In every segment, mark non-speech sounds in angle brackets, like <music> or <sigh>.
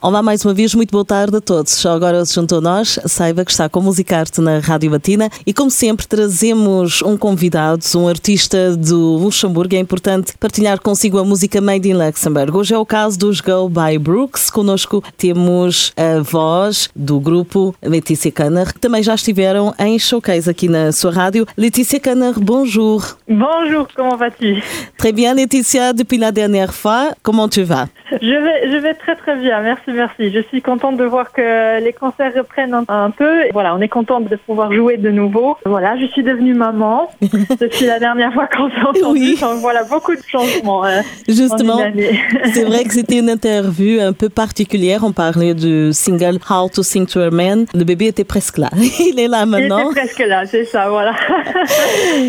Olá mais uma vez, muito boa tarde a todos. Só agora se juntou a nós, saiba que está com Musicarte na Rádio Batina e como sempre trazemos um convidado, um artista do Luxemburgo. É importante partilhar consigo a música Made in Luxembourg. Hoje é o caso dos Go by Brooks. Conosco temos a voz do grupo Letícia Canner, que também já estiveram em showcase aqui na sua rádio. Letícia Canner, bonjour. Bonjour, comment vas-tu Très bien Letícia, depuis la dernière fois, comment tu vas Je vais, je vais très très bien, merci merci. Je suis contente de voir que les concerts reprennent un, peu. Voilà, on est contente de pouvoir jouer de nouveau. Voilà, je suis devenue maman <laughs> depuis la dernière fois qu'on s'est entendu. Donc voilà, beaucoup de changements. Euh, Justement, <laughs> c'est vrai que c'était une interview un peu particulière. On parlait du single How to Sing to a Man. Le bébé était presque là. <laughs> Il est là maintenant. Il était presque là, c'est ça, voilà.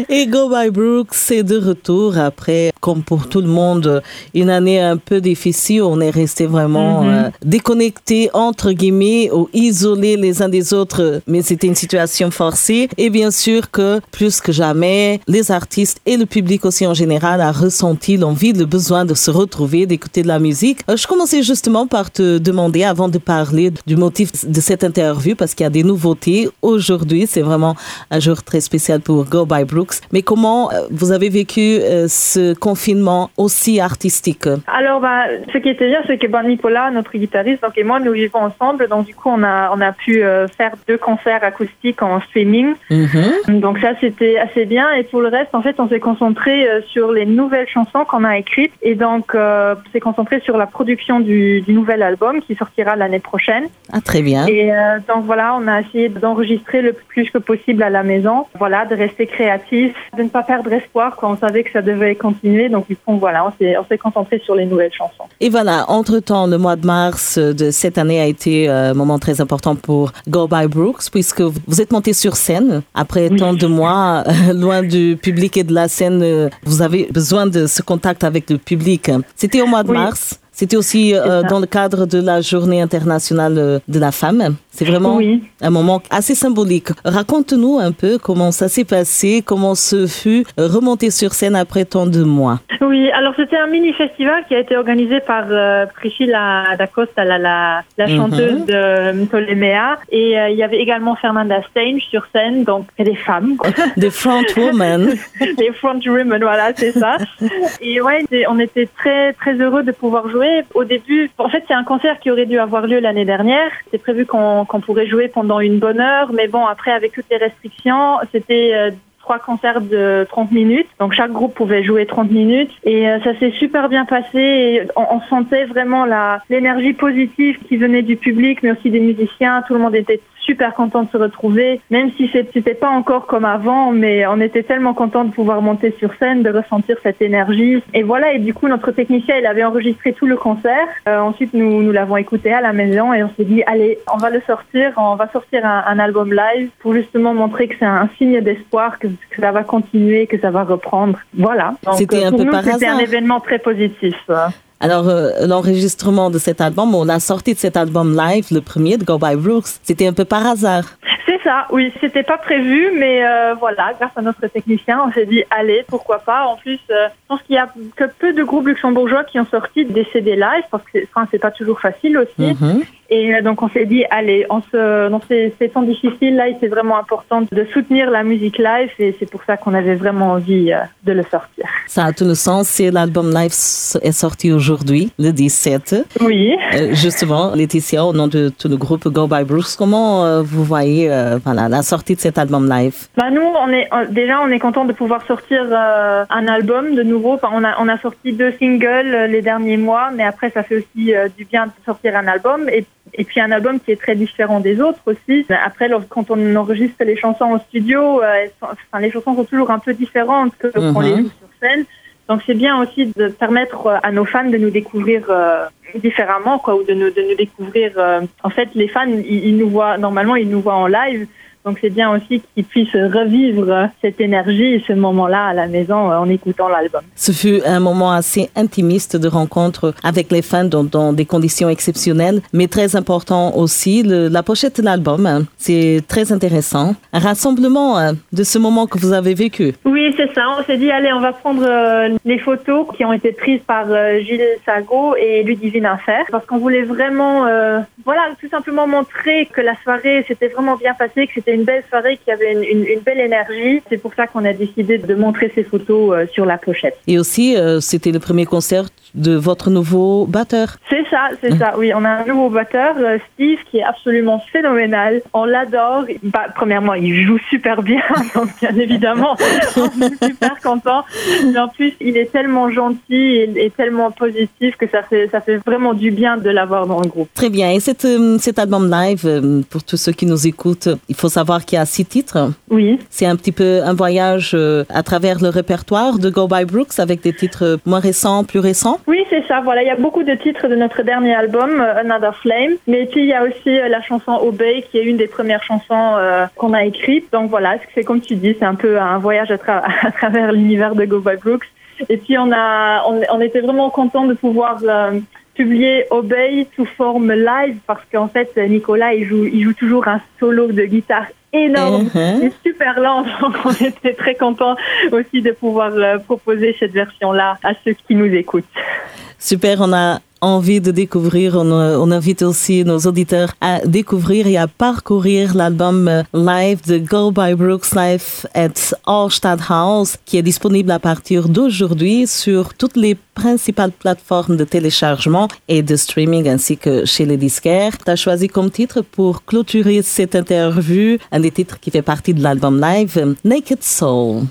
Et Go By Brooks, c'est de retour après, comme pour tout le monde, une année un peu difficile. On est resté vraiment mm-hmm. euh, déconnectés entre guillemets ou isolés les uns des autres, mais c'était une situation forcée. Et bien sûr que plus que jamais, les artistes et le public aussi en général a ressenti l'envie, le besoin de se retrouver, d'écouter de la musique. Euh, je commençais justement par te demander, avant de parler du motif de cette interview, parce qu'il y a des nouveautés. Aujourd'hui, c'est vraiment un jour très spécial pour Go by Brooks. Mais comment euh, vous avez vécu euh, ce confinement aussi artistique? Alors, bah, ce qui était bien, c'est que bah, Nicolas, notre guitariste, donc et moi nous vivons ensemble. Donc du coup on a on a pu euh, faire deux concerts acoustiques en streaming. Mhm. donc ça c'était assez bien. Et pour le reste en fait on s'est concentré euh, sur les nouvelles chansons qu'on a écrites. Et donc euh, on s'est concentré sur la production du, du nouvel album qui sortira l'année prochaine. Ah très bien. Et donc voilà on a essayé d'enregistrer le plus que possible à la maison. Voilà de rester créatif de ne pas perdre espoir quand on savait que ça devait continuer. Donc du coup voilà on s'est on s'est concentré sur les nouvelles chansons. Et voilà entre temps le mois de mars de cette année a été un moment très important pour Go By Brooks, puisque vous êtes monté sur scène après tant de mois, <laughs> loin du public et de la scène. Vous avez besoin de ce contact avec le public. C'était au mois de mars. C'était aussi euh, dans le cadre de la Journée internationale euh, de la femme. C'est vraiment un moment assez symbolique. Raconte-nous un peu comment ça s'est passé, comment ce fut remonter sur scène après tant de mois. Oui, alors c'était un mini-festival qui a été organisé par euh, Priscilla D'Acosta, la, la, la mhm. chanteuse de Ptoléméa. Et il y avait également Fernanda Stange sur scène, donc des femmes. <laughs> Des front women. <laughs> des front women, voilà, c'est ça. Et ouais, on était très, très heureux de pouvoir jouer au début, en fait, c'est un concert qui aurait dû avoir lieu l'année dernière. C'est prévu qu'on pourrait jouer pendant une bonne heure, mais bon, après, avec toutes les restrictions, c'était euh, trois concerts de 30 minutes. Donc chaque groupe pouvait jouer 30 minutes et euh, ça s'est super bien passé. Et on, sentait vraiment l'énergie positive qui venait du public, mais aussi des musiciens. Tout le monde était super content de se retrouver, même si c'était pas encore comme avant, mais on était tellement content de pouvoir monter sur scène, de ressentir cette énergie. Et voilà, et du coup, notre technicien, il avait enregistré tout le concert. Euh, ensuite, nous, nous l'avons écouté à la maison et on s'est dit, allez, on va le sortir, on va sortir un, album live pour justement montrer que c'est un signe d'espoir, que, ça va continuer, que ça va reprendre. Voilà. C'était un peu par C'était un événement très positif. Alors, euh, l'enregistrement de cet album, on a sorti de cet album live, le premier de Go By Brooks, c'était un peu par hasard. C'est ça, oui, c'était pas prévu, mais euh, voilà, grâce à notre technicien, on s'est dit, allez, pourquoi pas. En plus, euh, je pense qu'il y a que peu de groupes luxembourgeois qui ont sorti des CD live, parce que enfin, c'est pas toujours facile aussi. Mhm. Et euh, donc on s'est dit, allez, on se, dans ces, ces temps difficiles, là, c'est vraiment important de soutenir la musique live et c'est pour ça qu'on avait vraiment envie euh, de le sortir. Ça a tout le sens si l'album live est sorti aujourd'hui, le 17. Oui. Euh, justement, Laetitia, au nom de tout le groupe Go By Bruce, comment vous voyez voilà, la sortie de cet album live? Bah Nous, on est, déjà, on est content de pouvoir sortir un album de nouveau. Enfin, on, a, on a sorti deux singles les derniers mois, mais après, ça fait aussi du bien de sortir un album. Et et puis un album qui est très différent des autres aussi. Après, quand on enregistre les chansons en studio, euh, enfin, les chansons sont toujours un peu différentes que quand on les mhm. joue sur scène. Donc c'est bien aussi de permettre euh, à nos fans de nous découvrir euh, différemment, quoi, ou de nous, de nous découvrir. en fait, les fans, ils, nous voient normalement, ils nous voient en live. Donc c'est bien aussi qu'ils puissent revivre cette énergie et ce moment-là à la maison en écoutant l'album. Ce fut un moment assez intimiste de rencontre avec les fans dans, dans des conditions exceptionnelles, mais très important aussi. Le, la pochette de l'album, hein, c'est très intéressant. Un rassemblement hein, de ce moment que vous avez vécu. Oui, c'est ça. On s'est dit, allez, on va prendre euh, les photos qui ont été prises par euh, Gilles Sago et Ludivine Affaire, parce qu'on voulait vraiment, euh, voilà, tout simplement montrer que la soirée s'était vraiment bien passée, que c'était une belle soirée, qu'il y avait une, une, une belle énergie. C'est pour ça qu'on a décidé de montrer ces photos euh, sur la pochette. Et aussi, euh, c'était le premier concert de votre nouveau batteur. C'est ça, c'est ça. Oui, on a un nouveau batteur, euh, Steve, qui est absolument phénoménal. On l'adore. Bah, premièrement, il joue super bien, <laughs> donc bien évidemment, on est super content. Mais en plus, il est tellement gentil et, et tellement positif que ça fait, ça fait vraiment du bien de l'avoir dans le groupe. Très bien. Et cet, euh, cet album live, euh, pour tous ceux qui nous écoutent, il faut savoir qu'il y a six titres. Oui. C'est un petit peu un voyage à travers le répertoire de Go By Brooks avec des titres moins récents, plus récents. Oui, c'est ça. Voilà, il y a beaucoup de titres de notre dernier album, euh, Another Flame. Mais puis il y a aussi euh, la chanson Obey, qui est une des premières chansons euh, qu'on a écrites. Donc voilà, c'est comme tu dis, c'est un peu un voyage à, tra <laughs> à travers l'univers de Go By Brooks. Et puis on a, on, était vraiment content de pouvoir publier Obey sous forme live parce qu'en fait Nicolas il joue, il joue toujours un solo de guitare énorme et super lent. <laughs> Donc on était très content aussi de pouvoir euh, proposer cette version-là à ceux qui nous écoutent. Super, on a envie de découvrir, on, euh, on invite aussi nos auditeurs à découvrir et à parcourir l'album euh, live de Go by Brooks Live at Allstadthaus qui est disponible à partir d'aujourd'hui sur toutes les principales plateformes de téléchargement et de streaming ainsi que chez les disquaires. Tu as choisi comme titre pour clôturer cette interview un des titres qui fait partie de l'album live, Naked Soul.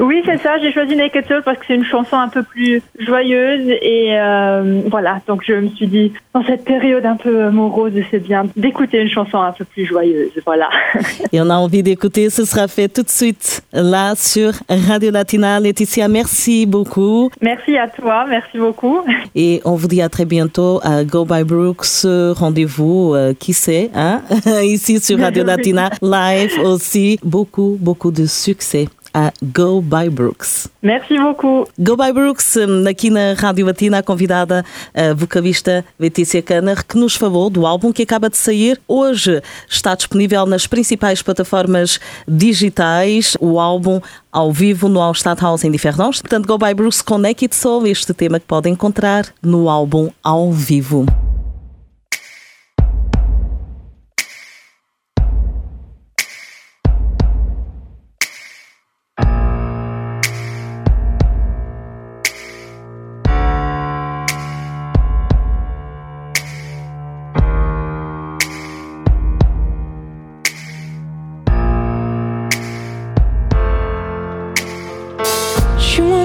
Oui, c'est ça. J'ai choisi Naked Soul parce que c'est une chanson un peu plus joyeuse et euh, voilà. Donc je me suis dit, dans cette période un peu morose, c'est bien d'écouter une chanson un peu plus joyeuse. Voilà. <laughs> Et on a envie d'écouter, ce sera fait tout de suite là sur Radio Latina. Laetitia, merci beaucoup. Merci à toi. Merci beaucoup. Et on vous dit à très bientôt à Go by Brooks. Rendez-vous, euh, qui sait, hein? <laughs> ici sur Radio <laughs> Latina, live aussi. Beaucoup, beaucoup de succès a Go by Brooks. Merci beaucoup. Go by Brooks, hum, aqui na Rádio Latina, a convidada a vocalista Letícia Canner, que nos falou do álbum que acaba de sair. Hoje está disponível nas principais plataformas digitais, o álbum ao vivo no All House em Difernós. Portanto, Go by Brooks com Naked Soul, este tema que pode encontrar no álbum ao vivo.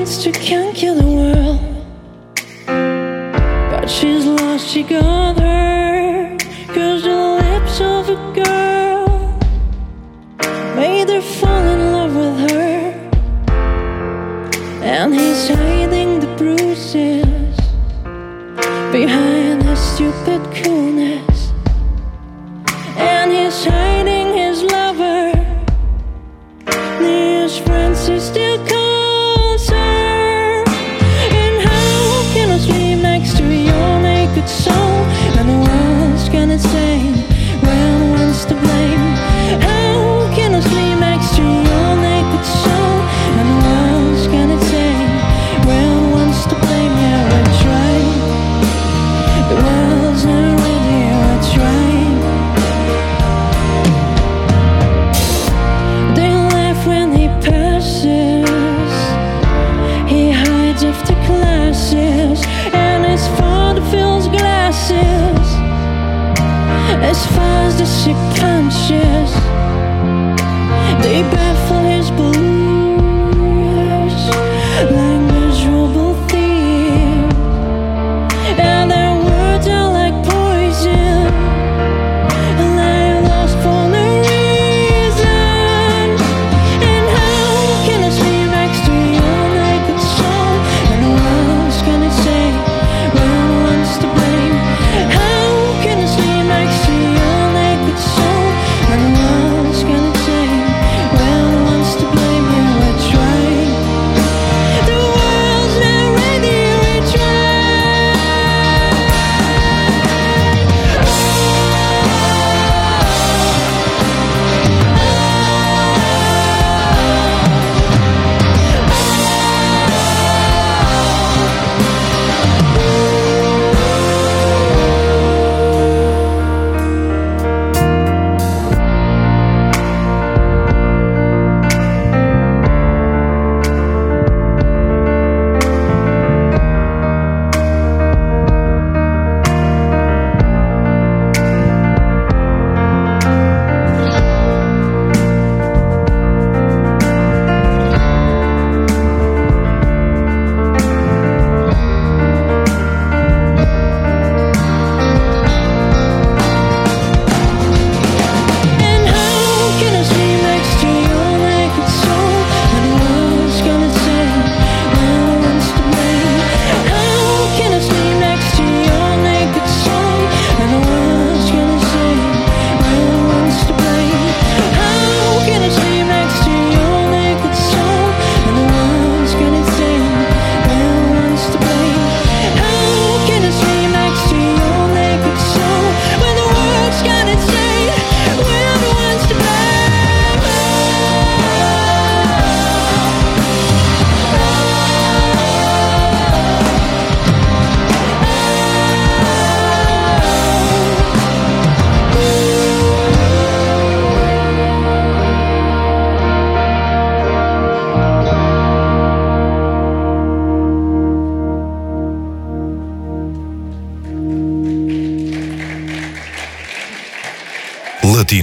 monster can kill the world, but she's lost. She got her. satisfies the subconscious. They baffle.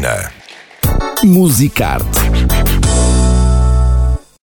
Latina. Musicarte